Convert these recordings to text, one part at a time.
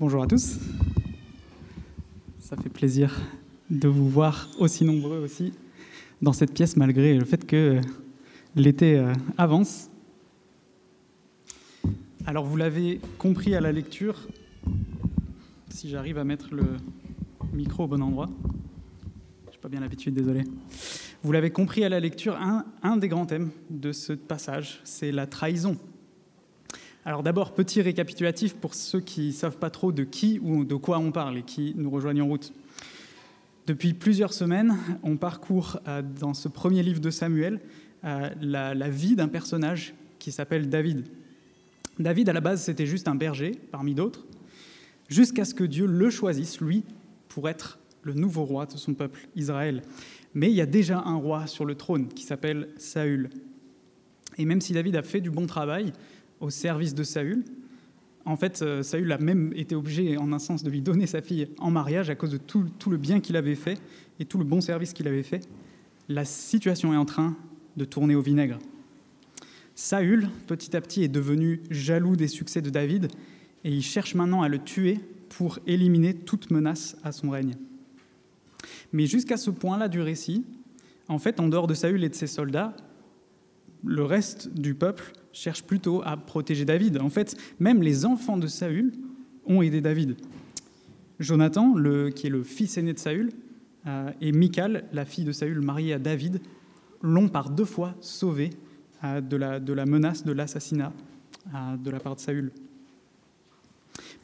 Bonjour à tous. Ça fait plaisir de vous voir aussi nombreux aussi dans cette pièce malgré le fait que l'été euh, avance. Alors vous l'avez compris à la lecture, si j'arrive à mettre le micro au bon endroit. Je n'ai pas bien l'habitude, désolé. Vous l'avez compris à la lecture, un, un des grands thèmes de ce passage, c'est la trahison. Alors d'abord, petit récapitulatif pour ceux qui ne savent pas trop de qui ou de quoi on parle et qui nous rejoignent en route. Depuis plusieurs semaines, on parcourt euh, dans ce premier livre de Samuel euh, la, la vie d'un personnage qui s'appelle David. David, à la base, c'était juste un berger parmi d'autres, jusqu'à ce que Dieu le choisisse, lui, pour être le nouveau roi de son peuple, Israël. Mais il y a déjà un roi sur le trône qui s'appelle Saül. Et même si David a fait du bon travail au service de Saül, en fait, euh, Saül a même été obligé, en un sens, de lui donner sa fille en mariage à cause de tout, tout le bien qu'il avait fait et tout le bon service qu'il avait fait. La situation est en train de tourner au vinaigre. Saül, petit à petit, est devenu jaloux des succès de David et il cherche maintenant à le tuer pour éliminer toute menace à son règne. Mais jusqu'à ce point-là du récit, en fait, en dehors de Saül et de ses soldats, le reste du peuple cherche plutôt à protéger David. En fait, même les enfants de Saül ont aidé David. Jonathan, qui est le fils aîné de Saül, euh, et Michal, la fille de Saül mariée à David, l'ont par deux fois sauvé euh, de, la, de, la, menace de l'assassinat euh, de la part de Saül.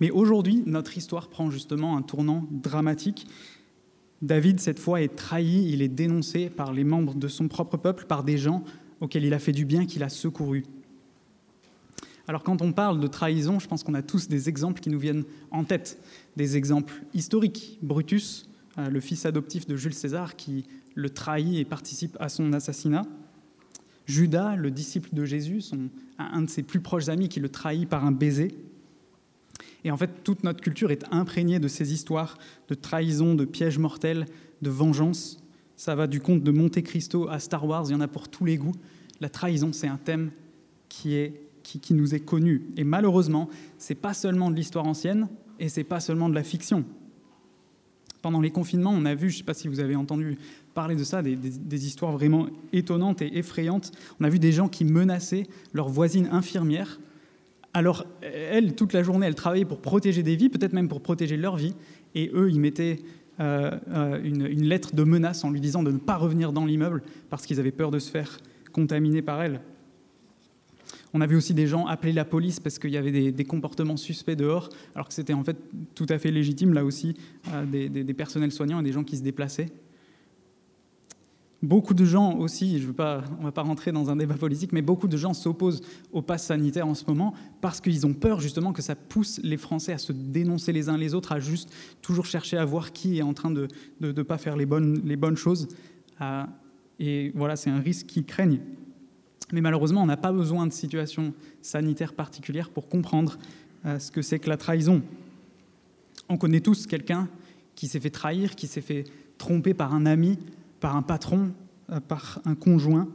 Mais aujourd'hui, notre histoire prend justement un tournant dramatique. David, cette fois, est trahi, il est dénoncé par les membres de son propre peuple, par des gens auxquels il a fait du bien, qu'il a secouru. Alors quand on parle de trahison, je pense qu'on a tous des exemples qui nous viennent en tête, des exemples historiques. Brutus, euh, le fils adoptif de Jules César, qui le trahit et participe à son assassinat. Judas, le disciple de Jésus, un de ses plus proches amis, qui le trahit par un baiser. Et en fait, toute notre culture est imprégnée de ces histoires de trahison, de pièges mortels, de vengeance. Ça va du conte de Monte Cristo à Star Wars, il y en a pour tous les goûts. La trahison, c'est un thème qui, est, qui, nous est connu. Et malheureusement, c'est pas seulement de l'histoire ancienne et c'est pas seulement de la fiction. Pendant les confinements, on a vu, je ne sais pas si vous avez entendu parler de ça, des, histoires vraiment étonnantes et effrayantes. On a vu des gens qui menaçaient leur voisine infirmière. Alors, elle, toute la journée, elle travaillait pour protéger des vies, peut-être même pour protéger leur vie. Et eux, ils mettaient euh, euh, une, lettre de menace en lui disant de ne pas revenir dans l'immeuble parce qu'ils avaient peur de se faire contaminer par elle. On a vu aussi des gens appeler la police parce qu'il y avait des, comportements suspects dehors, alors que c'était en fait tout à fait légitime, là aussi, euh, des, personnels soignants et des gens qui se déplaçaient. Beaucoup de gens aussi, je veux pas, on ne va pas rentrer dans un débat politique, mais beaucoup de gens s'opposent au pass sanitaire en ce moment parce qu'ils ont peur justement que ça pousse les Français à se dénoncer les uns les autres, à juste toujours chercher à voir qui est en train de ne pas faire les bonnes, les bonnes choses. Euh, et voilà, c'est un risque qu'ils craignent. Mais malheureusement, on n'a pas besoin de situation sanitaire particulière pour comprendre euh, ce que c'est que la trahison. On connaît tous quelqu'un qui s'est fait trahir, qui s'est fait tromper par un ami, par un patron, euh, par un conjoint,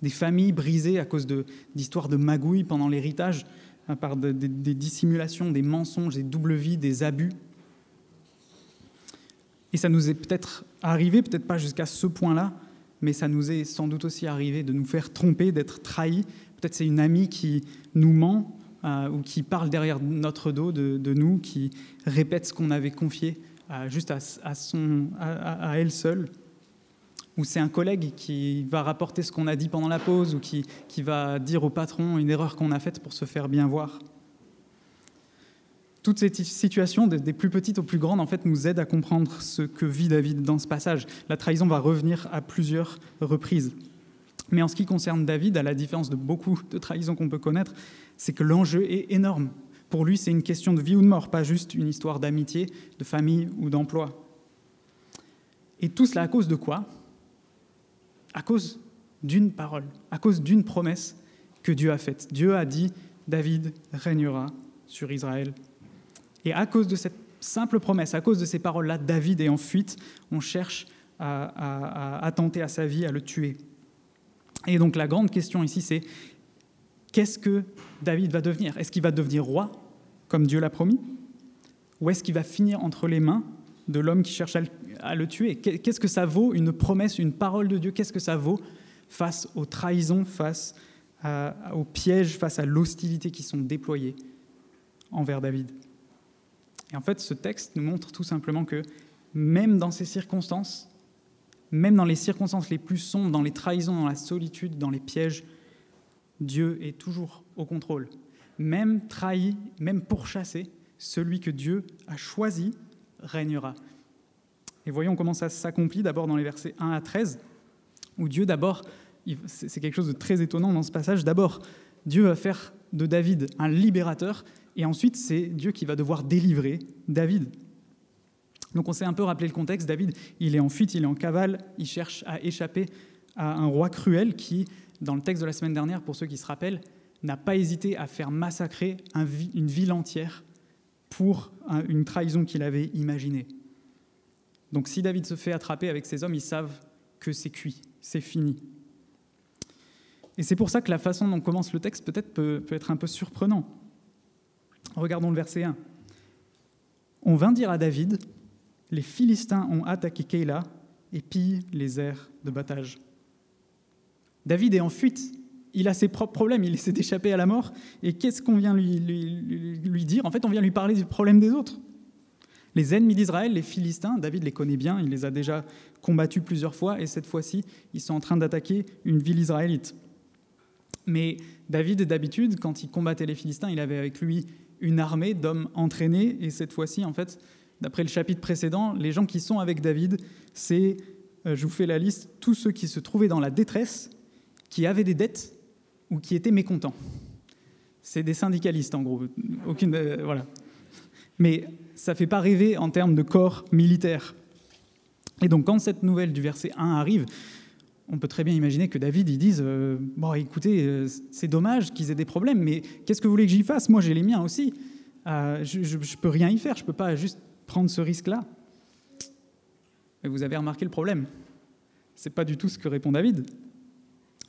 des familles brisées à cause d'histoires de, magouilles pendant l'héritage, euh, par de, de, des dissimulations, des mensonges, des doubles vies, des abus. Et ça nous est peut-être arrivé, peut-être pas jusqu'à ce point-là, mais ça nous est sans doute aussi arrivé de nous faire tromper, d'être trahis. Peut-être c'est une amie qui nous ment euh, ou qui parle derrière notre dos de, nous, qui répète ce qu'on avait confié euh, juste à, elle seule. Ou c'est un collègue qui va rapporter ce qu'on a dit pendant la pause ou qui va dire au patron une erreur qu'on a faite pour se faire bien voir. Toutes ces situations, des plus petites aux plus grandes, en fait, nous aident à comprendre ce que vit David dans ce passage. La trahison va revenir à plusieurs reprises. Mais en ce qui concerne David, à la différence de beaucoup de trahisons qu'on peut connaître, c'est que l'enjeu est énorme. Pour lui, c'est une question de vie ou de mort, pas juste une histoire d'amitié, de famille ou d'emploi. Et tout cela à cause de quoi? À cause d'une parole, à cause d'une promesse que Dieu a faite. Dieu a dit, David régnera sur Israël et à cause de cette simple promesse, à cause de ces paroles-là, David est en fuite. On cherche à, à, à, attenter à sa vie, à le tuer. Et donc la grande question ici, c'est qu'est-ce que David va devenir? Est-ce qu'il va devenir roi, comme Dieu l'a promis? Ou est-ce qu'il va finir entre les mains de l'homme qui cherche à le tuer? Qu'est-ce que ça vaut une promesse, une parole de Dieu? Qu'est-ce que ça vaut face aux trahisons, face aux pièges, face à l'hostilité qui sont déployés envers David? Et en fait, ce texte nous montre tout simplement que même dans ces circonstances, même dans les circonstances les plus sombres, dans les trahisons, dans la solitude, dans les pièges, Dieu est toujours au contrôle. Même trahi, même pourchassé, celui que Dieu a choisi régnera. Et voyons comment ça s'accomplit d'abord dans les versets 1 à 13, où Dieu d'abord, c'est quelque chose de très étonnant dans ce passage, d'abord Dieu va faire de David un libérateur, et ensuite c'est Dieu qui va devoir délivrer David. Donc on s'est un peu rappelé le contexte, David, il est en fuite, il est en cavale, il cherche à échapper à un roi cruel qui, dans le texte de la semaine dernière, pour ceux qui se rappellent, n'a pas hésité à faire massacrer une ville entière pour une trahison qu'il avait imaginée. Donc si David se fait attraper avec ses hommes, ils savent que c'est cuit, c'est fini. Et c'est pour ça que la façon dont commence le texte peut-être peut, être un peu surprenant. Regardons le verset 1. On vint dire à David, les Philistins ont attaqué Keïla et pillent les aires de battage. David est en fuite, il a ses propres problèmes, il essaie d'échapper à la mort, et qu'est-ce qu'on vient lui, dire? En fait, on vient lui parler du problème des autres. Les ennemis d'Israël, les Philistins, David les connaît bien, il les a déjà combattus plusieurs fois, et cette fois-ci, ils sont en train d'attaquer une ville israélite. Mais David, d'habitude, quand il combattait les Philistins, il avait avec lui une armée d'hommes entraînés, et cette fois-ci, en fait, d'après le chapitre précédent, les gens qui sont avec David, c'est, euh, je vous fais la liste, tous ceux qui se trouvaient dans la détresse, qui avaient des dettes ou qui étaient mécontents. C'est des syndicalistes, en gros. Aucune, euh, voilà. Mais ça ne fait pas rêver en termes de corps militaire. Et donc, quand cette nouvelle du verset 1 arrive, on peut très bien imaginer que David, ils dise euh, Bon, écoutez, c'est dommage qu'ils aient des problèmes, mais qu'est-ce que vous voulez que j'y fasse? Moi, j'ai les miens aussi. je ne peux rien y faire. Je ne peux pas juste prendre ce risque-là Mais vous avez remarqué le problème. Ce n'est pas du tout ce que répond David.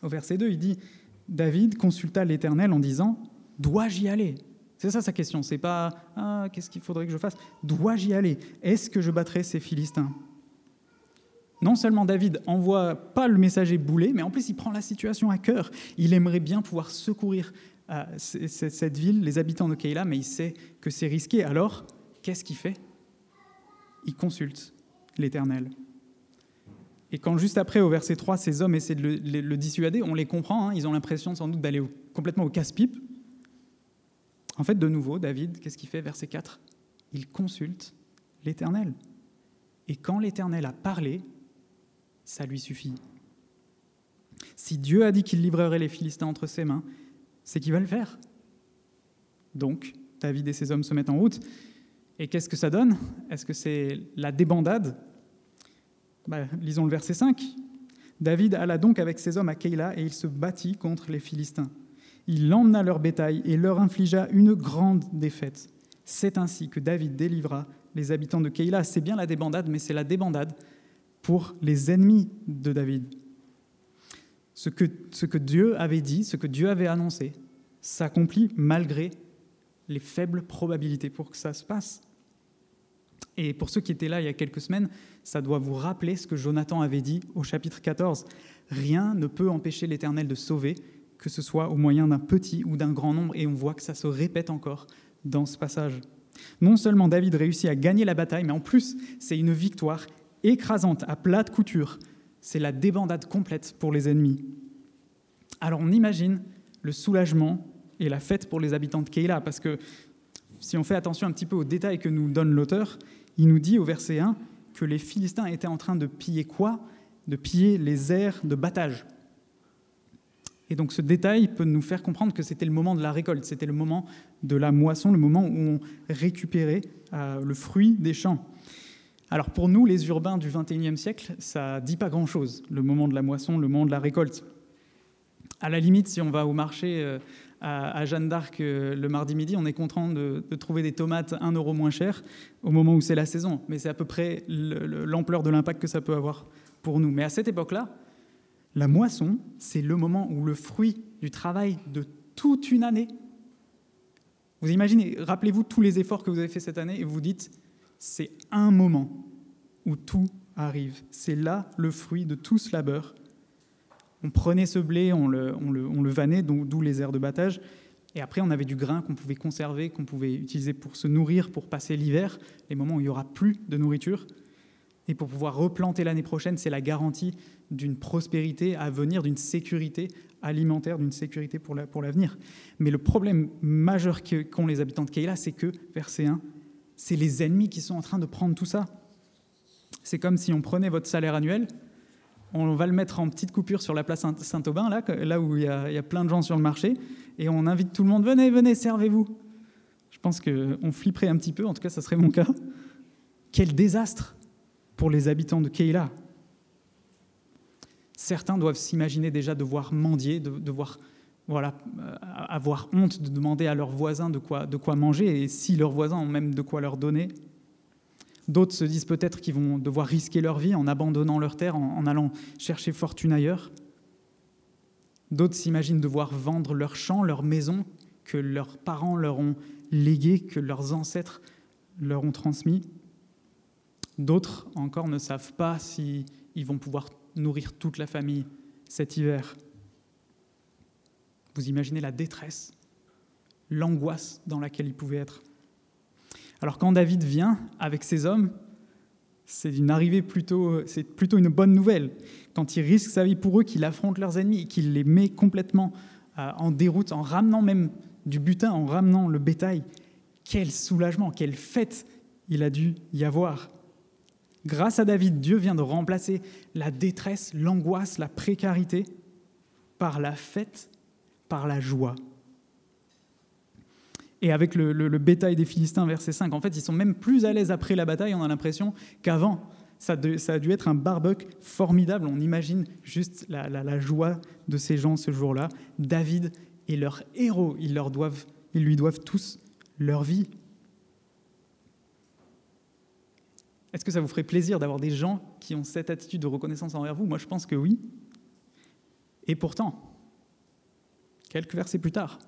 Au verset 2, il dit David consulta l'Éternel en disant Dois-je y aller? C'est ça sa question. C'est pas ah, qu'est-ce qu'il faudrait que je fasse? Dois-je y aller? Est-ce que je battrai ces Philistins? Non seulement David envoie pas le messager bouler, mais en plus il prend la situation à cœur. Il aimerait bien pouvoir secourir euh, cette ville, les habitants de Keïla, mais il sait que c'est risqué. Alors, qu'est-ce qu'il fait? Il consulte l'Éternel. Et quand juste après, au verset 3, ces hommes essaient de le, dissuader, on les comprend, hein, ils ont l'impression sans doute d'aller complètement au casse-pipe. En fait, de nouveau, David, qu'est-ce qu'il fait? Verset 4, il consulte l'Éternel. Et quand l'Éternel a parlé, ça lui suffit. Si Dieu a dit qu'il livrerait les Philistins entre ses mains, c'est qu'il va le faire. Donc, David et ses hommes se mettent en route. Et qu'est-ce que ça donne? Est-ce que c'est la débandade? Bah, Lisons le verset 5. David alla donc avec ses hommes à Keïla et il se battit contre les Philistins. Il emmena leur bétail et leur infligea une grande défaite. C'est ainsi que David délivra les habitants de Keïla. C'est bien la débandade, mais c'est la débandade pour les ennemis de David. Ce que, ce que Dieu avait dit, ce que Dieu avait annoncé, s'accomplit malgré les faibles probabilités pour que ça se passe. Et pour ceux qui étaient là il y a quelques semaines, ça doit vous rappeler ce que Jonathan avait dit au chapitre 14. Rien ne peut empêcher l'Éternel de sauver, que ce soit au moyen d'un petit ou d'un grand nombre, et on voit que ça se répète encore dans ce passage. Non seulement David réussit à gagner la bataille, mais en plus c'est une victoire écrasante, à plate couture. C'est la débandade complète pour les ennemis. Alors on imagine le soulagement et la fête pour les habitants de Keïla, parce que si on fait attention un petit peu aux détails que nous donne l'auteur, il nous dit au verset 1 que les Philistins étaient en train de piller quoi? De piller les aires de battage. Et donc ce détail peut nous faire comprendre que c'était le moment de la récolte, c'était le moment de la moisson, le moment où on récupérait euh, le fruit des champs. Alors pour nous, les urbains du XXIe siècle, ça dit pas grand-chose, le moment de la moisson, le moment de la récolte. À la limite, si on va au marché euh, à, Jeanne d'Arc euh, le mardi midi, on est content de, trouver des tomates un euro moins chères au moment où c'est la saison. Mais c'est à peu près l'ampleur de l'impact que ça peut avoir pour nous. Mais à cette époque-là, la moisson, c'est le moment où le fruit du travail de toute une année Vous imaginez, rappelez-vous tous les efforts que vous avez fait cette année et vous dites, c'est un moment où tout arrive. C'est là le fruit de tout ce labeur. On prenait ce blé, on le, on le, on le vannait, d'où les aires de battage, et après on avait du grain qu'on pouvait conserver, qu'on pouvait utiliser pour se nourrir, pour passer l'hiver, les moments où il n'y aura plus de nourriture. Et pour pouvoir replanter l'année prochaine, c'est la garantie d'une prospérité à venir, d'une sécurité alimentaire, d'une sécurité pour l'avenir. Mais le problème majeur qu'ont les habitants de Keila, c'est que, verset 1, c'est les ennemis qui sont en train de prendre tout ça. C'est comme si on prenait votre salaire annuel, on va le mettre en petite coupure sur la place Saint-Aubin, là, là où il y, a, plein de gens sur le marché, et on invite tout le monde, venez, venez, servez-vous. Je pense qu'on flipperait un petit peu, en tout cas ça serait mon cas. Quel désastre pour les habitants de Keila. Certains doivent s'imaginer déjà devoir mendier, de, devoir voilà, euh, avoir honte de demander à leurs voisins de quoi, manger, et si leurs voisins ont même de quoi leur donner. D'autres se disent peut-être qu'ils vont devoir risquer leur vie en abandonnant leur terre, en, allant chercher fortune ailleurs. D'autres s'imaginent devoir vendre leurs champs, leurs maisons que leurs parents leur ont légués, que leurs ancêtres leur ont transmis. D'autres encore ne savent pas s'ils vont pouvoir nourrir toute la famille cet hiver. Vous imaginez la détresse, l'angoisse dans laquelle ils pouvaient être. Alors quand David vient avec ses hommes, c'est une arrivée plutôt, c'est plutôt une bonne nouvelle. Quand il risque sa vie pour eux, qu'il affronte leurs ennemis, qu'il les met complètement euh, en déroute, en ramenant même du butin, en ramenant le bétail, quel soulagement, quelle fête il a dû y avoir. Grâce à David, Dieu vient de remplacer la détresse, l'angoisse, la précarité par la fête, par la joie. Et avec le, bétail des Philistins, verset 5, en fait, ils sont même plus à l'aise après la bataille, on a l'impression, qu'avant. Ça, a dû être un barbecue formidable. On imagine juste la, joie de ces gens ce jour-là. David est leur héros. Ils, leur doivent, ils lui doivent tous leur vie. Est-ce que ça vous ferait plaisir d'avoir des gens qui ont cette attitude de reconnaissance envers vous? Moi, je pense que oui. Et pourtant, quelques versets plus tard,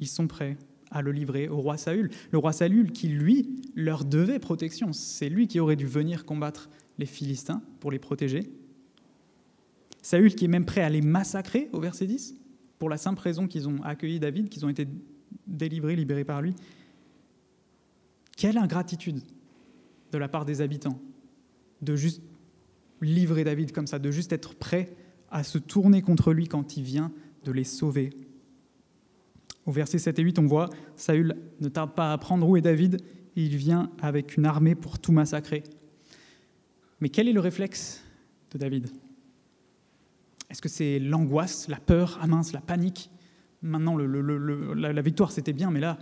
ils sont prêts à le livrer au roi Saül. Le roi Saül qui, lui, leur devait protection. C'est lui qui aurait dû venir combattre les Philistins pour les protéger. Saül qui est même prêt à les massacrer au verset 10, pour la simple raison qu'ils ont accueilli David, qu'ils ont été délivrés, libérés par lui. Quelle ingratitude de la part des habitants, de juste livrer David comme ça, de juste être prêt à se tourner contre lui quand il vient de les sauver. Au verset 7 et 8, on voit Saül ne tarde pas à prendre où est David, et il vient avec une armée pour tout massacrer. Mais quel est le réflexe de David? Est-ce que c'est l'angoisse, la peur, ah mince, la panique? Maintenant, la, victoire, c'était bien, mais là,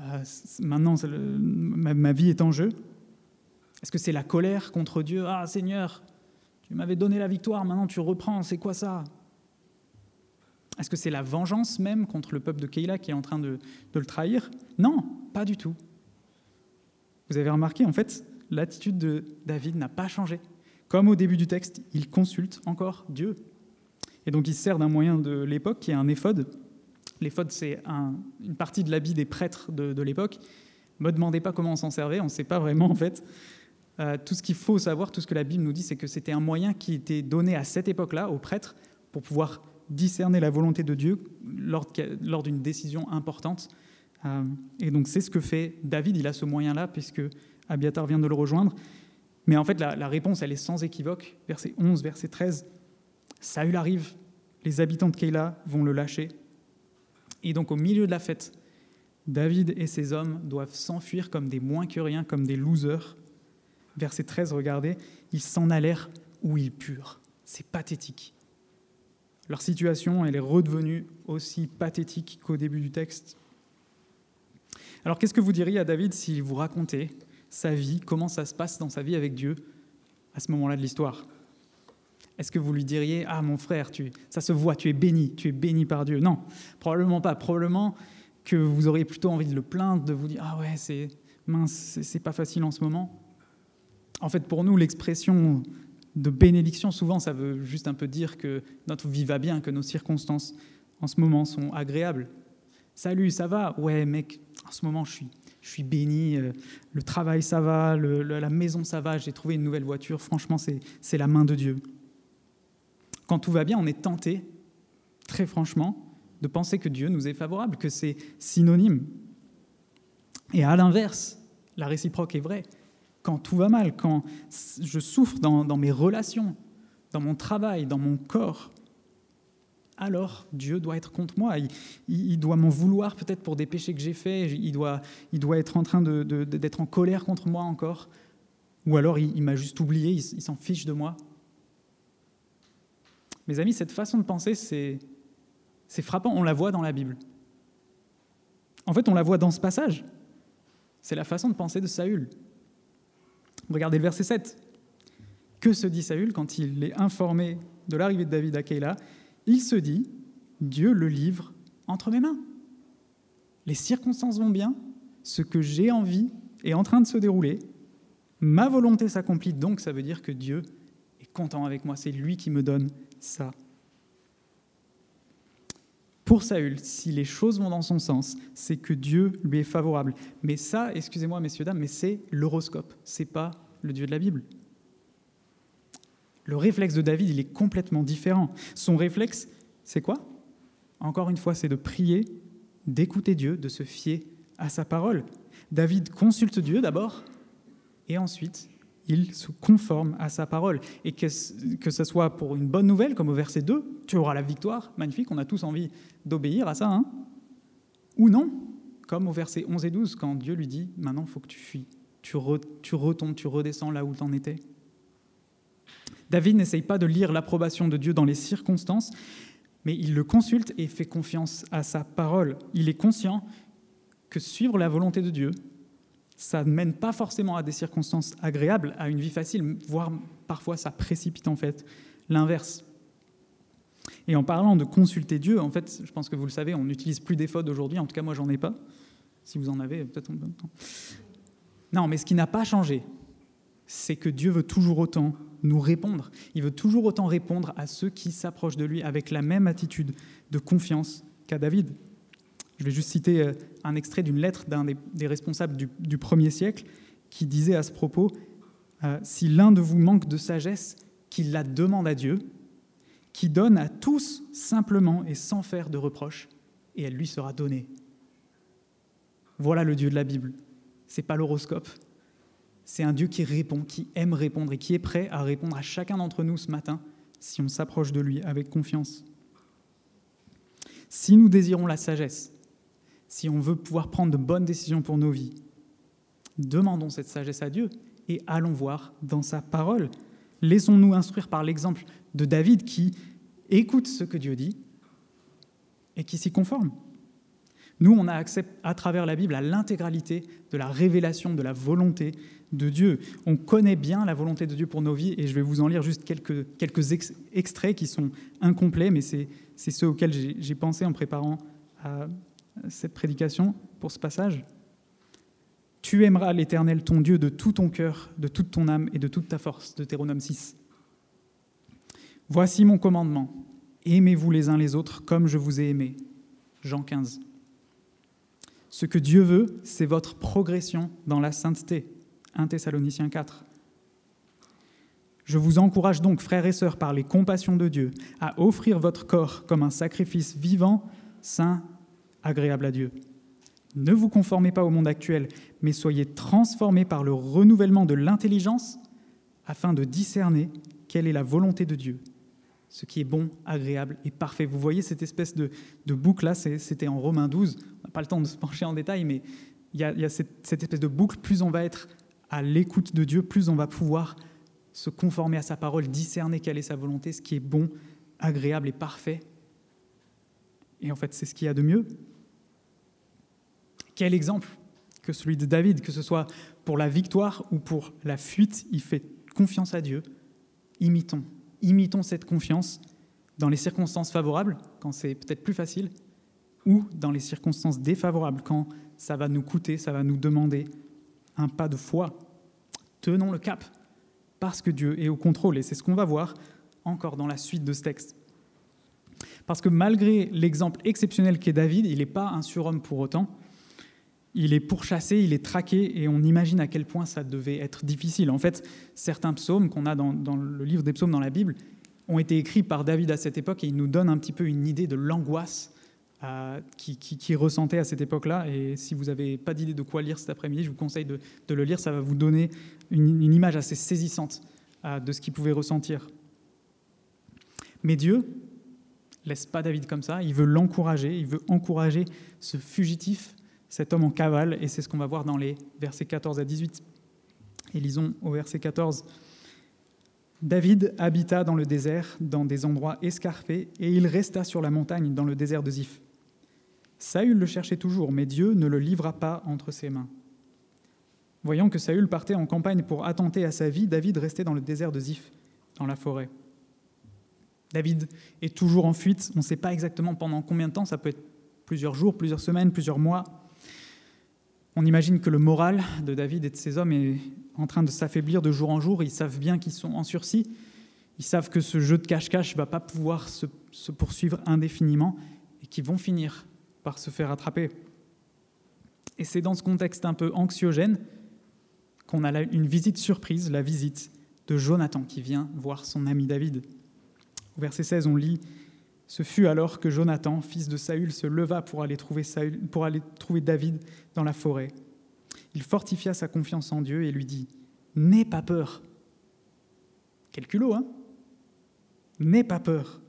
euh, maintenant, ma vie est en jeu. Est-ce que c'est la colère contre Dieu? Ah Seigneur, tu m'avais donné la victoire, maintenant tu reprends, c'est quoi ça? Est-ce que c'est la vengeance même contre le peuple de Keïla qui est en train de, le trahir? Non, pas du tout. Vous avez remarqué, en fait, l'attitude de David n'a pas changé. Comme au début du texte, il consulte encore Dieu. Et donc il se sert d'un moyen de l'époque qui est un éphode. L'éphode, c'est un, une partie de l'habit des prêtres de, de l'époque. Ne me demandez pas comment on s'en servait, on ne sait pas vraiment en fait. Euh, tout ce qu'il faut savoir, tout ce que la Bible nous dit, c'est que c'était un moyen qui était donné à cette époque-là aux prêtres pour pouvoir discerner la volonté de Dieu lors, lors d'une décision importante. Euh, et donc c'est ce que fait David, il a ce moyen-là, puisque Abiatar vient de le rejoindre. Mais en fait, la, la, réponse, elle est sans équivoque. Verset 11, verset 13. Saül arrive, les habitants de Keïla vont le lâcher. Et donc au milieu de la fête, David et ses hommes doivent s'enfuir comme des moins que rien, comme des losers verset 13, regardez, ils s'en allèrent où ils purent. C'est pathétique. Leur situation, elle est redevenue aussi pathétique qu'au début du texte. Alors qu'est-ce que vous diriez à David s'il vous racontait sa vie, comment ça se passe dans sa vie avec Dieu à ce moment-là de l'histoire? Est-ce que vous lui diriez Ah mon frère, tu, ça se voit, tu es béni, tu es béni par Dieu Non, probablement pas. Probablement que vous auriez plutôt envie de le plaindre, de vous dire Ah ouais, c'est mince, c'est pas facile en ce moment. En fait, pour nous, l'expression de bénédiction, souvent, ça veut juste un peu dire que notre vie va bien, que nos circonstances en ce moment sont agréables. Salut, ça va? Ouais, mec, En ce moment, je suis, je suis béni, euh, le travail ça va, la maison ça va, j'ai trouvé une nouvelle voiture, franchement c'est la main de Dieu. Quand tout va bien, on est tenté, très franchement, de penser que Dieu nous est favorable, que c'est synonyme. Et à l'inverse, la réciproque est vraie. Quand tout va mal, quand je souffre dans, mes relations, dans mon travail, dans mon corps, alors Dieu doit être contre moi. Il, doit m'en vouloir peut-être pour des péchés que j'ai faits. Il doit, être en train d'être en colère contre moi encore. Ou alors il, m'a juste oublié, il, s'en fiche de moi. Mes amis, cette façon de penser, c'est frappant. On la voit dans la Bible. En fait, on la voit dans ce passage. C'est la façon de penser de Saül. Regardez le verset 7. Que se dit Saül quand il est informé de l'arrivée de David à Keïla il se dit, Dieu le livre entre mes mains. Les circonstances vont bien, ce que j'ai envie est en train de se dérouler, ma volonté s'accomplit, donc ça veut dire que Dieu est content avec moi, c'est lui qui me donne ça. Pour Saül, si les choses vont dans son sens, c'est que Dieu lui est favorable. Mais ça, excusez-moi messieurs, dames, mais c'est l'horoscope, c'est pas le Dieu de la Bible. Le réflexe de David, il est complètement différent. Son réflexe, c'est quoi? Encore une fois, c'est de prier, d'écouter Dieu, de se fier à sa parole. David consulte Dieu d'abord, et ensuite, il se conforme à sa parole. Et que, ce soit pour une bonne nouvelle, comme au verset 2, tu auras la victoire, magnifique, on a tous envie d'obéir à ça, hein ou non, comme au verset 11 et 12, quand Dieu lui dit, maintenant, il faut que tu fuis, tu, tu retombes, tu redescends là où tu en étais. David n'essaye pas de lire l'approbation de Dieu dans les circonstances, mais il le consulte et fait confiance à sa parole. Il est conscient que suivre la volonté de Dieu, ça ne mène pas forcément à des circonstances agréables, à une vie facile, voire parfois ça précipite en fait l'inverse. Et en parlant de consulter Dieu, en fait, je pense que vous le savez, on n'utilise plus d'éphod aujourd'hui, en tout cas moi j'en ai pas. Si vous en avez, peut-être on peut. Non, mais ce qui n'a pas changé, c'est que Dieu veut toujours autant nous répondre. Il veut toujours autant répondre à ceux qui s'approchent de lui avec la même attitude de confiance qu'à David. Je vais juste citer euh, un extrait d'une lettre d'un des, responsables du, premier siècle qui disait à ce propos, euh, Si l'un de vous manque de sagesse, qu'il la demande à Dieu, qui donne à tous simplement et sans faire de reproches, et elle lui sera donnée. Voilà le Dieu de la Bible. C'est pas l'horoscope, c'est un Dieu qui répond, qui aime répondre et qui est prêt à répondre à chacun d'entre nous ce matin si on s'approche de lui avec confiance. Si nous désirons la sagesse, si on veut pouvoir prendre de bonnes décisions pour nos vies, demandons cette sagesse à Dieu et allons voir dans sa parole. Laissons-nous instruire par l'exemple de David qui écoute ce que Dieu dit et qui s'y conforme. Nous, on a accès à travers la Bible à l'intégralité de la révélation de la volonté de Dieu. On connaît bien la volonté de Dieu pour nos vies, et je vais vous en lire juste quelques, quelques extraits qui sont incomplets, mais c'est ceux auxquels j'ai pensé en préparant à cette prédication pour ce passage. Tu aimeras l'Éternel ton Dieu de tout ton cœur, de toute ton âme et de toute ta force. Deutéronome 6. Voici mon commandement. Aimez-vous les uns les autres comme je vous ai aimé. Jean 15. Ce que Dieu veut, c'est votre progression dans la sainteté. 1 Thessaloniciens 4. Je vous encourage donc, frères et sœurs, par les compassions de Dieu, à offrir votre corps comme un sacrifice vivant, saint, agréable à Dieu. Ne vous conformez pas au monde actuel, mais soyez transformés par le renouvellement de l'intelligence afin de discerner quelle est la volonté de Dieu, ce qui est bon, agréable et parfait. Vous voyez cette espèce de, boucle-là, c'était en Romains 12, on n'a pas le temps de se pencher en détail, mais il y a, cette, cette espèce de boucle, plus on va être à l'écoute de Dieu, plus on va pouvoir se conformer à sa parole, discerner quelle est sa volonté, ce qui est bon, agréable et parfait. Et en fait, c'est ce qu'il y a de mieux. Quel exemple que celui de David, que ce soit pour la victoire ou pour la fuite, il fait confiance à Dieu. Imitons, imitons cette confiance dans les circonstances favorables, quand c'est peut-être plus facile, ou dans les circonstances défavorables, quand ça va nous coûter, ça va nous demander un pas de foi. Tenons le cap, parce que Dieu est au contrôle, et c'est ce qu'on va voir encore dans la suite de ce texte. Parce que malgré l'exemple exceptionnel qu'est David, il n'est pas un surhomme pour autant. Il est pourchassé, il est traqué, et on imagine à quel point ça devait être difficile. En fait, certains psaumes qu'on a dans, le livre des psaumes dans la Bible ont été écrits par David à cette époque, et il nous donne un petit peu une idée de l'angoisse euh, qu'il ressentait à cette époque-là. Et si vous n'avez pas d'idée de quoi lire cet après-midi, je vous conseille de, le lire, ça va vous donner une, image assez saisissante euh, de ce qu'il pouvait ressentir. Mais Dieu laisse pas David comme ça, il veut l'encourager, il veut encourager ce fugitif cet homme en cavale, et c'est ce qu'on va voir dans les versets 14 à 18. Et lisons au verset 14. David habita dans le désert, dans des endroits escarpés, et il resta sur la montagne, dans le désert de Ziph. Saül le cherchait toujours, mais Dieu ne le livra pas entre ses mains. Voyant que Saül partait en campagne pour attenter à sa vie, David restait dans le désert de Ziph, dans la forêt. David est toujours en fuite, on ne sait pas exactement pendant combien de temps, ça peut être plusieurs jours, plusieurs semaines, plusieurs mois. On imagine que le moral de David et de ses hommes est en train de s'affaiblir de jour en jour. Ils savent bien qu'ils sont en sursis. Ils savent que ce jeu de cache-cache ne va pas pouvoir se, poursuivre indéfiniment et qu'ils vont finir par se faire attraper. Et c'est dans ce contexte un peu anxiogène qu'on a une visite surprise, la visite de Jonathan qui vient voir son ami David. Au verset 16, on lit ce fut alors que Jonathan, fils de Saül, se leva pour aller trouver, David dans la forêt. Il fortifia sa confiance en Dieu et lui dit N'aie pas peur. Quel culot, hein? N'aie pas peur.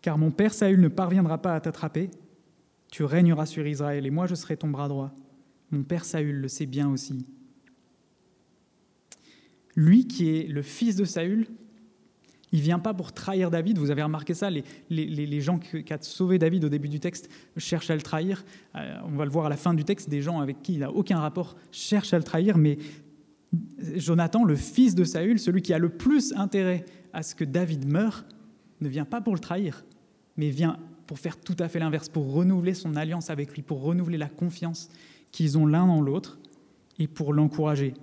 Car mon père Saül ne parviendra pas à t'attraper. Tu régneras sur Israël et moi je serai ton bras droit. Mon père Saül le sait bien aussi. Lui qui est le fils de Saül, il vient pas pour trahir David. Vous avez remarqué ça, les, gens qui, ont sauvé David au début du texte cherchent à le trahir. Euh, on va le voir à la fin du texte, des gens avec qui il n'a aucun rapport cherchent à le trahir. Mais Jonathan, le fils de Saül, celui qui a le plus intérêt à ce que David meure, ne vient pas pour le trahir, mais vient pour faire tout à fait l'inverse, pour renouveler son alliance avec lui, pour renouveler la confiance qu'ils ont l'un dans l'autre et pour l'encourager.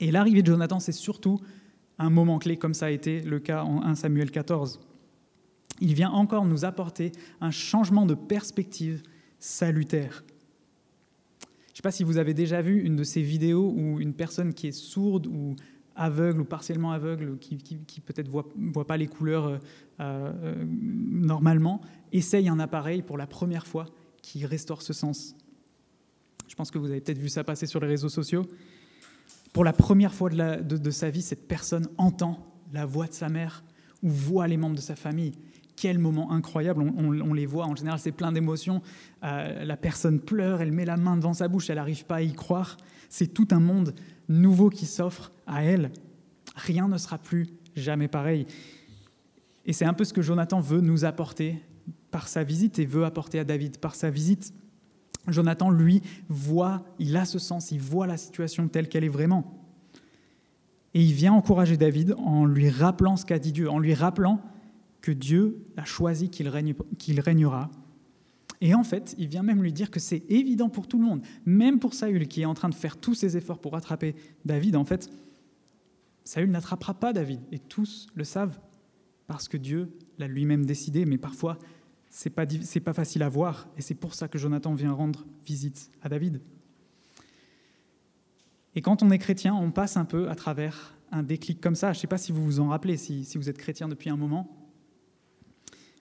Et l'arrivée de Jonathan, c'est surtout un moment clé comme ça a été le cas en 1 Samuel 14. Il vient encore nous apporter un changement de perspective salutaire. Je ne sais pas si vous avez déjà vu une de ces vidéos où une personne qui est sourde ou aveugle ou partiellement aveugle, qui, peut-être ne voit, pas les couleurs euh, euh, normalement, essaye un appareil pour la première fois qui restaure ce sens. Je pense que vous avez peut-être vu ça passer sur les réseaux sociaux. Pour la première fois de, sa vie, cette personne entend la voix de sa mère ou voit les membres de sa famille. Quel moment incroyable, on, les voit, en général c'est plein d'émotions. Euh, la personne pleure, elle met la main devant sa bouche, elle n'arrive pas à y croire. C'est tout un monde nouveau qui s'offre à elle. Rien ne sera plus jamais pareil. Et c'est un peu ce que Jonathan veut nous apporter par sa visite et veut apporter à David par sa visite. Jonathan, lui, voit, il a ce sens, il voit la situation telle qu'elle est vraiment. Et il vient encourager David en lui rappelant ce qu'a dit Dieu, en lui rappelant que Dieu a choisi qu'il régnera. Et en fait, il vient même lui dire que c'est évident pour tout le monde, même pour Saül qui est en train de faire tous ses efforts pour attraper David. En fait, Saül n'attrapera pas David, et tous le savent, parce que Dieu l'a lui-même décidé, mais parfois c'est pas, pas facile à voir, et c'est pour ça que Jonathan vient rendre visite à David. Et quand on est chrétien, on passe un peu à travers un déclic comme ça. Je ne sais pas si vous vous en rappelez, si, si vous êtes chrétien depuis un moment.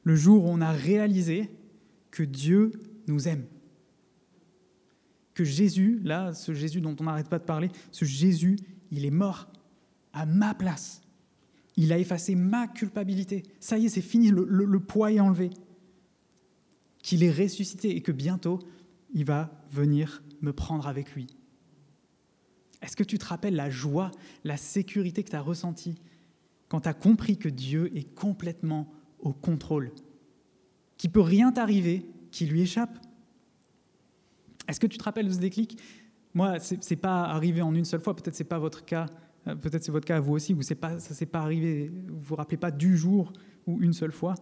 Le jour où on a réalisé que Dieu nous aime. Que Jésus, là, ce Jésus dont on n'arrête pas de parler, ce Jésus, il est mort à ma place. Il a effacé ma culpabilité. Ça y est, c'est fini, le, le poids est enlevé qu'il est ressuscité et que bientôt, il va venir me prendre avec lui. Est-ce que tu te rappelles la joie, la sécurité que tu as ressentie quand tu as compris que Dieu est complètement au contrôle, qu'il peut rien t'arriver qui lui échappe? Est-ce que tu te rappelles ce déclic? Moi, ce n'est pas arrivé en une seule fois, peut-être ce n'est pas votre cas, euh, peut-être c'est votre cas à vous aussi, ou pas, ça ne s'est pas arrivé, vous ne vous rappelez pas du jour ou une seule fois.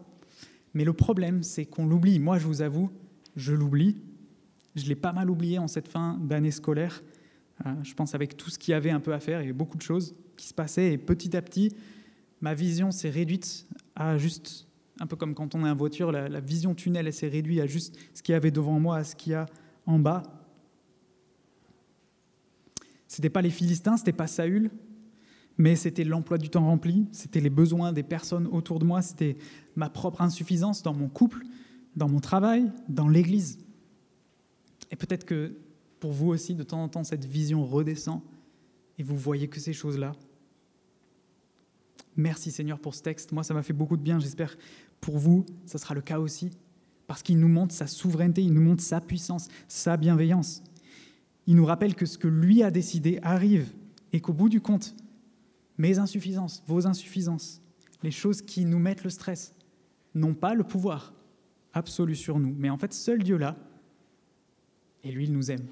Mais le problème, c'est qu'on l'oublie. Moi, je vous avoue, je l'oublie. Je l'ai pas mal oublié en cette fin d'année scolaire. Euh, je pense avec tout ce qu'il y avait un peu à faire, avait beaucoup de choses qui se passaient. Et petit à petit, ma vision s'est réduite à juste, un peu comme quand on est en voiture, la, vision tunnel, s'est réduite à juste ce qu'il y avait devant moi, à ce qu'il y a en bas. C'était pas les Philistins, c'était pas Saül, mais c'était l'emploi du temps rempli, c'était les besoins des personnes autour de moi, c'était ma propre insuffisance dans mon couple, dans mon travail, dans l'Église. Et peut-être que pour vous aussi, de temps en temps, cette vision redescend et vous voyez que ces choses-là. Merci Seigneur pour ce texte. Moi, ça m'a fait beaucoup de bien. J'espère pour vous, ça sera le cas aussi. Parce qu'il nous montre sa souveraineté, il nous montre sa puissance, sa bienveillance. Il nous rappelle que ce que lui a décidé arrive et qu'au bout du compte, mes insuffisances, vos insuffisances, les choses qui nous mettent le stress, n'ont pas le pouvoir absolu sur nous. Mais en fait, seul Dieu là, et lui, il nous aime.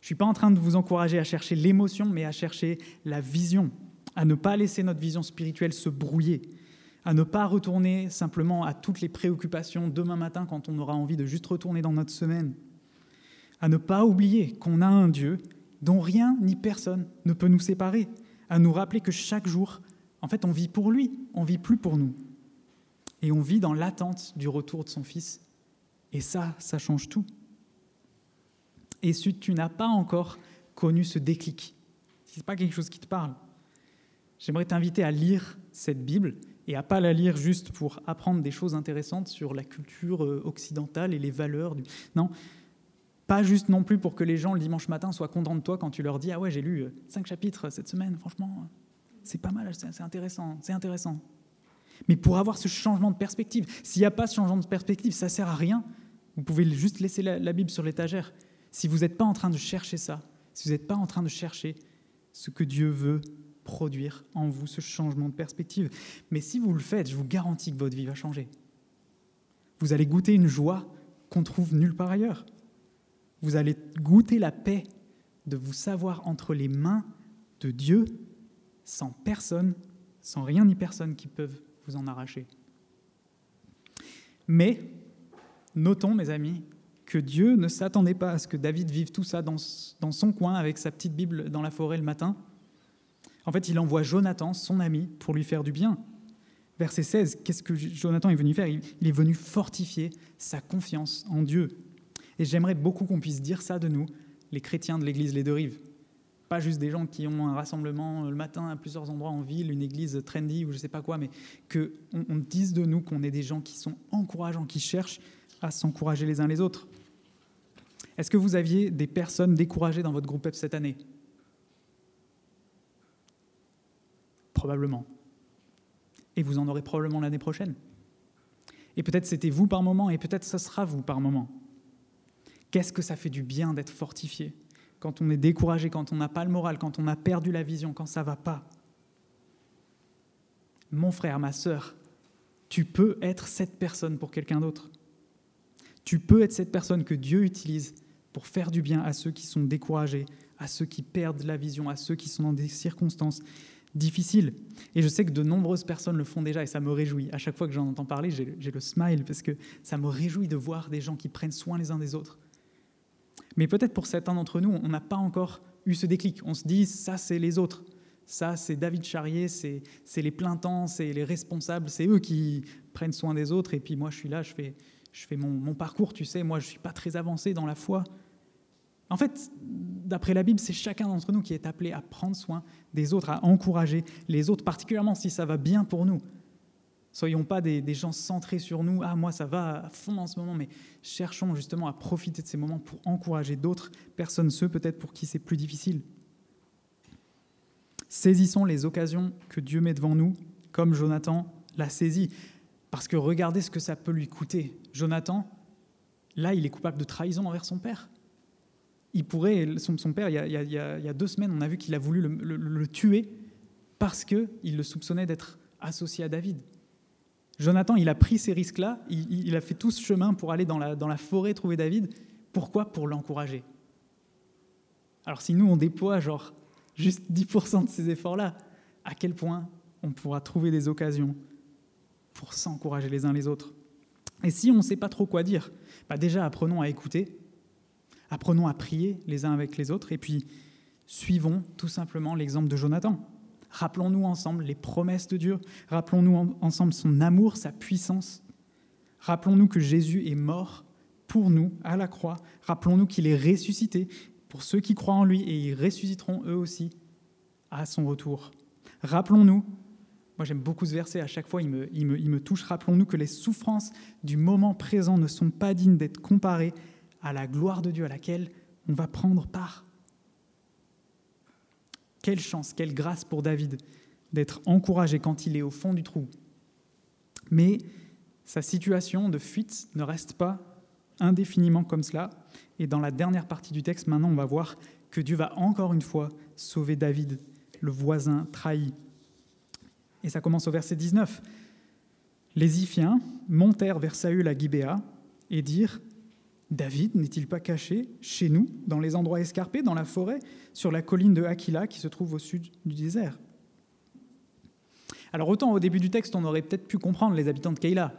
Je ne suis pas en train de vous encourager à chercher l'émotion, mais à chercher la vision, à ne pas laisser notre vision spirituelle se brouiller, à ne pas retourner simplement à toutes les préoccupations demain matin quand on aura envie de juste retourner dans notre semaine, à ne pas oublier qu'on a un Dieu dont rien ni personne ne peut nous séparer, à nous rappeler que chaque jour, en fait, on vit pour lui, on vit plus pour nous. Et on vit dans l'attente du retour de son Fils. Et ça, ça change tout. Et si tu n'as pas encore connu ce déclic, si ce n'est pas quelque chose qui te parle, j'aimerais t'inviter à lire cette Bible et à pas la lire juste pour apprendre des choses intéressantes sur la culture euh, occidentale et les valeurs. Du... Non, pas juste non plus pour que les gens le dimanche matin soient contents de toi quand tu leur dis ah ouais j'ai lu euh, cinq chapitres cette semaine, franchement c'est pas mal, c'est intéressant, c'est intéressant. Mais pour avoir ce changement de perspective, s'il n'y a pas ce changement de perspective, ça sert à rien. Vous pouvez juste laisser la, la Bible sur l'étagère. Si vous n'êtes pas en train de chercher ça, si vous n'êtes pas en train de chercher ce que Dieu veut produire en vous, ce changement de perspective. Mais si vous le faites, je vous garantis que votre vie va changer. Vous allez goûter une joie qu'on trouve nulle part ailleurs. Vous allez goûter la paix de vous savoir entre les mains de Dieu sans personne, sans rien ni personne qui peuvent vous en arracher. Mais notons, mes amis, que Dieu ne s'attendait pas à ce que David vive tout ça dans, son coin avec sa petite Bible dans la forêt le matin. En fait, il envoie Jonathan, son ami, pour lui faire du bien. Verset 16, qu'est-ce que Jonathan est venu faire? Il est venu fortifier sa confiance en Dieu. Et j'aimerais beaucoup qu'on puisse dire ça de nous, les chrétiens de l'église Les Deux Rives. Pas juste des gens qui ont un rassemblement le matin à plusieurs endroits en ville, une église trendy ou je ne sais pas quoi, mais qu'on on dise de nous qu'on est des gens qui sont encourageants, qui cherchent à s'encourager les uns les autres. Est-ce que vous aviez des personnes découragées dans votre groupe EP cette année? Probablement. Et vous en aurez probablement l'année prochaine. Et peut-être c'était vous par moment, et peut-être ce sera vous par moment. Qu'est-ce que ça fait du bien d'être fortifié quand on est découragé, quand on n'a pas le moral, quand on a perdu la vision, quand ça va pas? Mon frère, ma sœur, tu peux être cette personne pour quelqu'un d'autre. Tu peux être cette personne que Dieu utilise pour faire du bien à ceux qui sont découragés, à ceux qui perdent la vision, à ceux qui sont dans des circonstances difficiles. Et je sais que de nombreuses personnes le font déjà et ça me réjouit. À chaque fois que j'en entends parler, j'ai le smile parce que ça me réjouit de voir des gens qui prennent soin les uns des autres, mais peut-être pour certains d'entre nous, on n'a pas encore eu ce déclic. On se dit, ça, c'est les autres. Ça, c'est David Charrier, c'est les plein-temps, c'est les responsables, c'est eux qui prennent soin des autres. Et puis moi, je suis là, je fais, je fais mon, mon parcours, tu sais, moi, je ne suis pas très avancé dans la foi. En fait, d'après la Bible, c'est chacun d'entre nous qui est appelé à prendre soin des autres, à encourager les autres, particulièrement si ça va bien pour nous. Soyons pas des, gens centrés sur nous. Ah, moi, ça va à fond en ce moment, mais cherchons justement à profiter de ces moments pour encourager d'autres personnes, ceux peut-être pour qui c'est plus difficile. Saisissons les occasions que Dieu met devant nous, comme Jonathan l'a saisi. Parce que regardez ce que ça peut lui coûter. Jonathan, là, il est coupable de trahison envers son père. Il pourrait, son, père, il y, a, deux semaines, on a vu qu'il a voulu le, le tuer parce qu'il le soupçonnait d'être associé à David. Jonathan, il a pris ces risques-là, il, a fait tout ce chemin pour aller dans la, dans la forêt trouver David. Pourquoi? Pour l'encourager. Alors si nous, on déploie genre juste 10% de ces efforts-là, à quel point on pourra trouver des occasions pour s'encourager les uns les autres? Et si on ne sait pas trop quoi dire, bah déjà apprenons à écouter, apprenons à prier les uns avec les autres, et puis suivons tout simplement l'exemple de Jonathan. Rappelons-nous ensemble les promesses de Dieu. Rappelons-nous ensemble son amour, sa puissance. Rappelons-nous que Jésus est mort pour nous à la croix. Rappelons-nous qu'il est ressuscité pour ceux qui croient en lui et ils ressusciteront eux aussi à son retour. Rappelons-nous, moi j'aime beaucoup ce verset, à chaque fois il me, il me, touche, rappelons-nous que les souffrances du moment présent ne sont pas dignes d'être comparées à la gloire de Dieu à laquelle on va prendre part. Quelle chance, quelle grâce pour David d'être encouragé quand il est au fond du trou. Mais sa situation de fuite ne reste pas indéfiniment comme cela. Et dans la dernière partie du texte, maintenant, on va voir que Dieu va encore une fois sauver David, le voisin trahi. Et ça commence au verset 19. Les Iphiens montèrent vers Saül à Gibéa et dirent David n'est-il pas caché chez nous, dans les endroits escarpés, dans la forêt, sur la colline de Aquila qui se trouve au sud du désert? Alors autant au début du texte, on aurait peut-être pu comprendre les habitants de Keïla.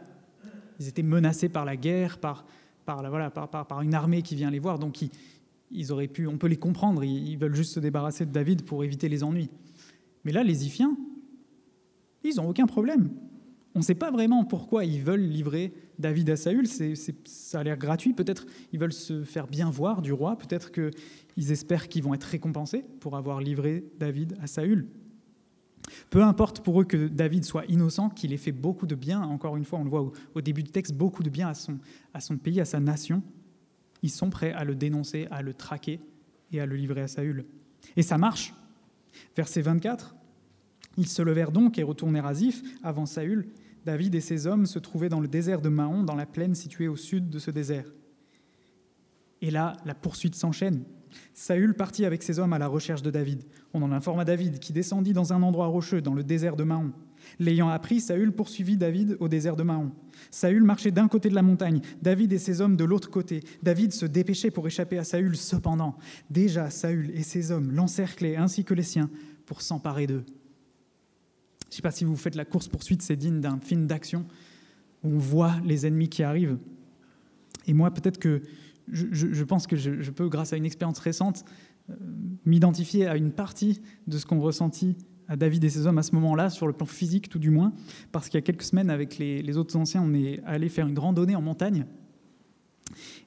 Ils étaient menacés par la guerre, par, par, voilà, par, par, une armée qui vient les voir, donc ils, auraient pu, on peut les comprendre, ils, veulent juste se débarrasser de David pour éviter les ennuis. Mais là, les Iphiens, ils n'ont aucun problème. On ne sait pas vraiment pourquoi ils veulent livrer David à Saül. C'est, ça a l'air gratuit. Peut-être ils veulent se faire bien voir du roi. Peut-être qu'ils espèrent qu'ils vont être récompensés pour avoir livré David à Saül. Peu importe pour eux que David soit innocent, qu'il ait fait beaucoup de bien, encore une fois, on le voit au, début du texte, beaucoup de bien à son, à son pays, à sa nation, ils sont prêts à le dénoncer, à le traquer et à le livrer à Saül. Et ça marche. Verset 24, ils se levèrent donc et retournèrent à Ziph avant Saül, David et ses hommes se trouvaient dans le désert de Mahon, dans la plaine située au sud de ce désert. Et là, la poursuite s'enchaîne. Saül partit avec ses hommes à la recherche de David. On en informa David, qui descendit dans un endroit rocheux, dans le désert de Mahon. L'ayant appris, Saül poursuivit David au désert de Mahon. Saül marchait d'un côté de la montagne, David et ses hommes de l'autre côté. David se dépêchait pour échapper à Saül. Cependant, déjà Saül et ses hommes l'encerclaient ainsi que les siens pour s'emparer d'eux. Je ne sais pas si vous faites la course-poursuite, c'est digne d'un film d'action où on voit les ennemis qui arrivent. Et moi, peut-être que je, pense que je, peux, grâce à une expérience récente, euh, m'identifier à une partie de ce qu'ont ressenti à David et ses hommes à ce moment-là, sur le plan physique tout du moins, parce qu'il y a quelques semaines, avec les, les autres anciens, on est allé faire une randonnée en montagne.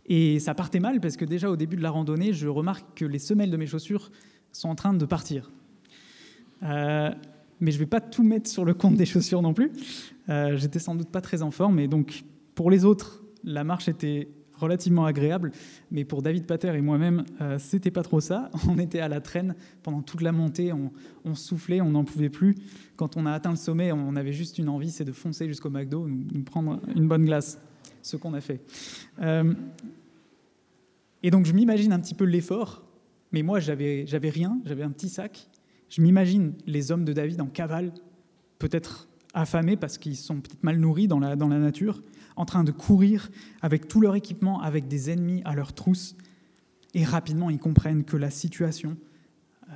Et ça partait mal, parce que déjà au début de la randonnée, je remarque que les semelles de mes chaussures sont en train de partir. Euh, mais je ne vais pas tout mettre sur le compte des chaussures non plus. Euh, J'étais sans doute pas très en forme, et donc pour les autres, la marche était relativement agréable, mais pour David Pater et moi-même, euh, c'était pas trop ça. On était à la traîne pendant toute la montée, on, soufflait, on n'en pouvait plus. Quand on a atteint le sommet, on avait juste une envie, c'est de foncer jusqu'au McDo, nous, prendre une bonne glace, ce qu'on a fait. Euh, et donc je m'imagine un petit peu l'effort, mais moi j'avais rien, j'avais un petit sac, je m'imagine les hommes de David en cavale, peut-être affamés parce qu'ils sont peut-être mal nourris dans la, nature, en train de courir avec tout leur équipement, avec des ennemis à leur trousse. Et rapidement, ils comprennent que la situation euh,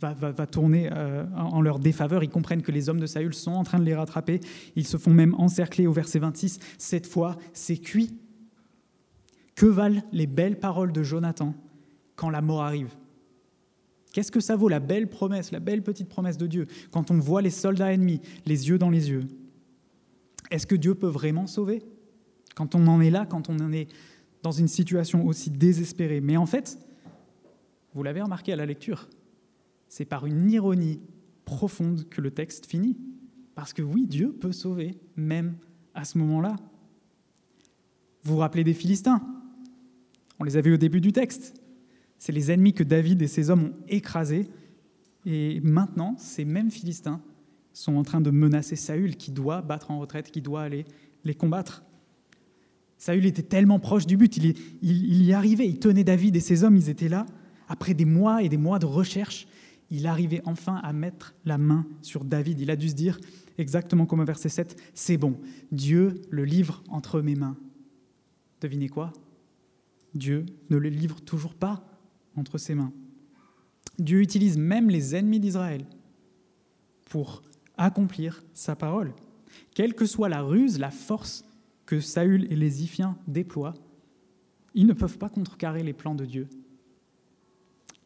va, va, tourner euh, en leur défaveur. Ils comprennent que les hommes de Saül sont en train de les rattraper. Ils se font même encercler au verset 26. Cette fois, c'est cuit. Que valent les belles paroles de Jonathan quand la mort arrive? Qu'est-ce que ça vaut la belle promesse, la belle petite promesse de Dieu, quand on voit les soldats ennemis, les yeux dans les yeux? Est-ce que Dieu peut vraiment sauver? Quand on en est là, quand on en est dans une situation aussi désespérée. Mais en fait, vous l'avez remarqué à la lecture, c'est par une ironie profonde que le texte finit. Parce que oui, Dieu peut sauver, même à ce moment-là. Vous vous rappelez des Philistins? On les a vus au début du texte. C'est les ennemis que David et ses hommes ont écrasés. Et maintenant, ces mêmes Philistins sont en train de menacer Saül, qui doit battre en retraite, qui doit aller les combattre. Saül était tellement proche du but, il, y arrivait, il tenait David et ses hommes, ils étaient là. Après des mois et des mois de recherche, il arrivait enfin à mettre la main sur David. Il a dû se dire, exactement comme au verset 7, c'est bon, Dieu le livre entre mes mains. Devinez quoi? Dieu ne le livre toujours pas entre ses mains. Dieu utilise même les ennemis d'Israël pour accomplir sa parole. Quelle que soit la ruse, la force que Saül et les Iphiens déploient, ils ne peuvent pas contrecarrer les plans de Dieu.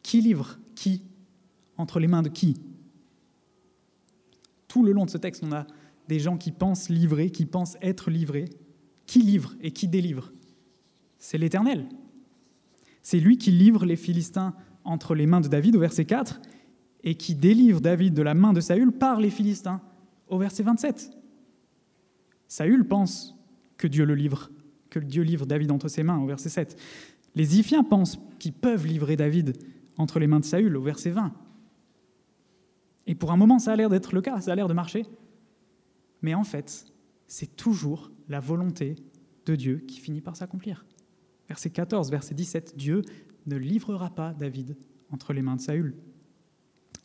Qui livre qui Entre les mains de qui? Tout le long de ce texte, on a des gens qui pensent livrer, qui pensent être livrés. Qui livre et qui délivre? C'est l'Éternel. C'est lui qui livre les Philistins entre les mains de David au verset 4 et qui délivre David de la main de Saül par les Philistins au verset 27. Saül pense que Dieu le livre, que Dieu livre David entre ses mains au verset 7. Les Iphiens pensent qu'ils peuvent livrer David entre les mains de Saül au verset 20. Et pour un moment, ça a l'air d'être le cas, ça a l'air de marcher. Mais en fait, c'est toujours la volonté de Dieu qui finit par s'accomplir. Verset 14, verset 17, Dieu ne livrera pas David entre les mains de Saül.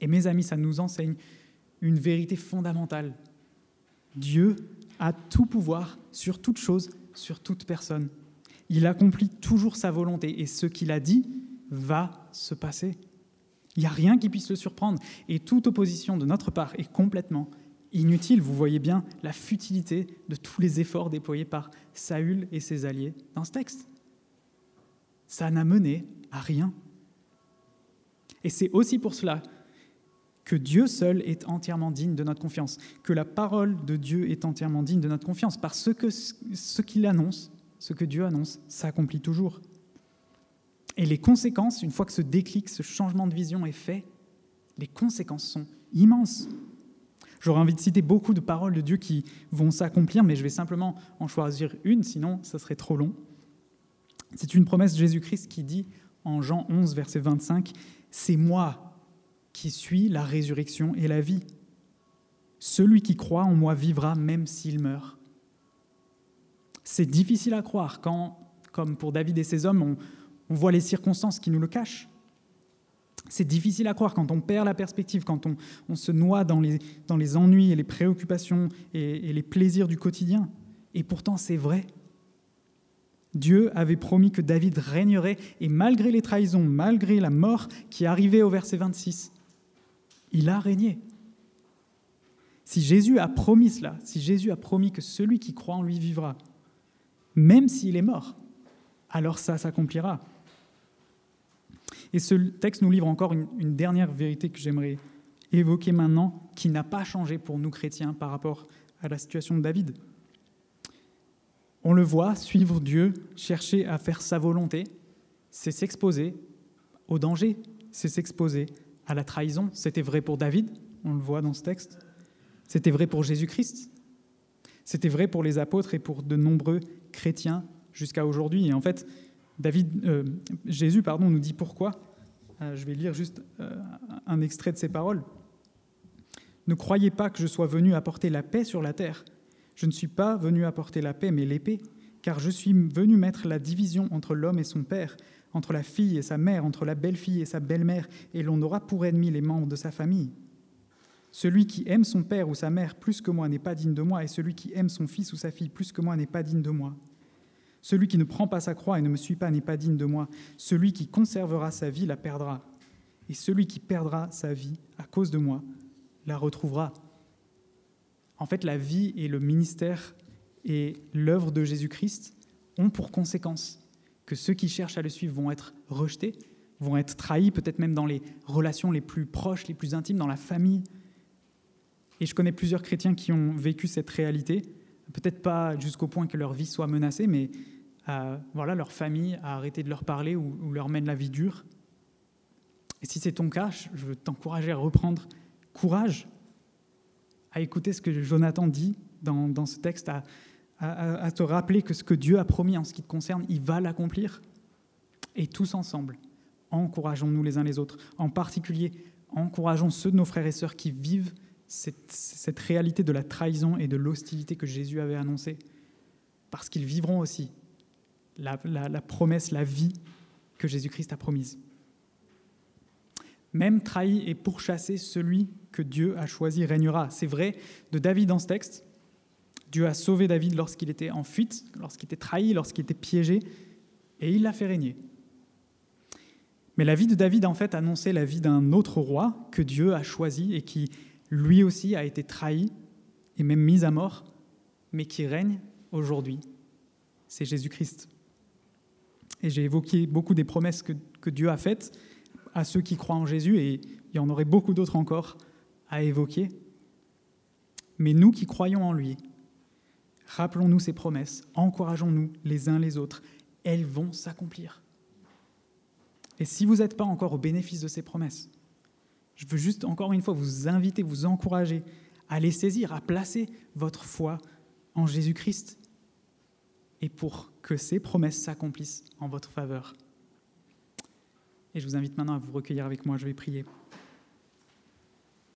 Et mes amis, ça nous enseigne une vérité fondamentale. Dieu a tout pouvoir sur toute chose, sur toute personne. Il accomplit toujours sa volonté et ce qu'il a dit va se passer. Il n'y a rien qui puisse le surprendre et toute opposition de notre part est complètement inutile. Vous voyez bien la futilité de tous les efforts déployés par Saül et ses alliés dans ce texte. Ça n'a mené à rien. Et c'est aussi pour cela que Dieu seul est entièrement digne de notre confiance, que la parole de Dieu est entièrement digne de notre confiance, parce que ce qu'il annonce, ce que Dieu annonce, s'accomplit toujours. Et les conséquences, une fois que ce déclic, ce changement de vision est fait, les conséquences sont immenses. J'aurais envie de citer beaucoup de paroles de Dieu qui vont s'accomplir, mais je vais simplement en choisir une, sinon ça serait trop long. C'est une promesse de Jésus-Christ qui dit en Jean 11, verset 25, C'est moi qui suis la résurrection et la vie. Celui qui croit en moi vivra même s'il meurt. C'est difficile à croire quand, comme pour David et ses hommes, on, voit les circonstances qui nous le cachent. C'est difficile à croire quand on perd la perspective, quand on, se noie dans les, dans les, ennuis et les préoccupations et les plaisirs du quotidien. Et pourtant, c'est vrai. Dieu avait promis que David régnerait, et malgré les trahisons, malgré la mort qui arrivait au verset 26, il a régné. Si Jésus a promis cela, si Jésus a promis que celui qui croit en lui vivra, même s'il est mort, alors ça s'accomplira. Et ce texte nous livre encore une, une dernière vérité que j'aimerais évoquer maintenant, qui n'a pas changé pour nous chrétiens par rapport à la situation de David. On le voit, suivre Dieu, chercher à faire sa volonté, c'est s'exposer au danger, c'est s'exposer à la trahison. C'était vrai pour David, on le voit dans ce texte. C'était vrai pour Jésus-Christ. C'était vrai pour les apôtres et pour de nombreux chrétiens jusqu'à aujourd'hui. Et en fait, David, euh, Jésus pardon, nous dit pourquoi. Euh, je vais lire juste euh, un extrait de ses paroles. Ne croyez pas que je sois venu apporter la paix sur la terre. Je ne suis pas venu apporter la paix, mais l'épée, car je suis venu mettre la division entre l'homme et son père, entre la fille et sa mère, entre la belle-fille et sa belle-mère, et l'on aura pour ennemi les membres de sa famille. Celui qui aime son père ou sa mère plus que moi n'est pas digne de moi, et celui qui aime son fils ou sa fille plus que moi n'est pas digne de moi. Celui qui ne prend pas sa croix et ne me suit pas n'est pas digne de moi. Celui qui conservera sa vie la perdra, et celui qui perdra sa vie à cause de moi la retrouvera. En fait, la vie et le ministère et l'œuvre de Jésus-Christ ont pour conséquence que ceux qui cherchent à le suivre vont être rejetés, vont être trahis, peut-être même dans les relations les plus proches, les plus intimes, dans la famille. Et je connais plusieurs chrétiens qui ont vécu cette réalité, peut-être pas jusqu'au point que leur vie soit menacée, mais euh, voilà, leur famille a arrêté de leur parler ou, ou leur mène la vie dure. Et si c'est ton cas, je veux t'encourager à reprendre courage, à écouter ce que Jonathan dit dans, ce texte, à, te rappeler que ce que Dieu a promis en ce qui te concerne, il va l'accomplir. Et tous ensemble, encourageons-nous les uns les autres. En particulier, encourageons ceux de nos frères et sœurs qui vivent cette, réalité de la trahison et de l'hostilité que Jésus avait annoncée. Parce qu'ils vivront aussi la promesse, la vie que Jésus-Christ a promise. Même trahi et pourchassé, celui que Dieu a choisi régnera. C'est vrai de David dans ce texte, Dieu a sauvé David lorsqu'il était en fuite, lorsqu'il était trahi, lorsqu'il était piégé, et il l'a fait régner. Mais la vie de David, en fait, annonçait la vie d'un autre roi que Dieu a choisi et qui, lui aussi, a été trahi et même mis à mort, mais qui règne aujourd'hui. C'est Jésus-Christ. Et j'ai évoqué beaucoup des promesses que, que, Dieu a faites à ceux qui croient en Jésus, et il y en aurait beaucoup d'autres encore à évoquer. Mais nous qui croyons en lui, Rappelons-nous ces promesses, encourageons-nous les uns les autres, elles vont s'accomplir. Et si vous n'êtes pas encore au bénéfice de ces promesses, je veux juste encore une fois vous inviter, vous encourager à les saisir, à placer votre foi en Jésus-Christ et pour que ces promesses s'accomplissent en votre faveur. Et je vous invite maintenant à vous recueillir avec moi, je vais prier.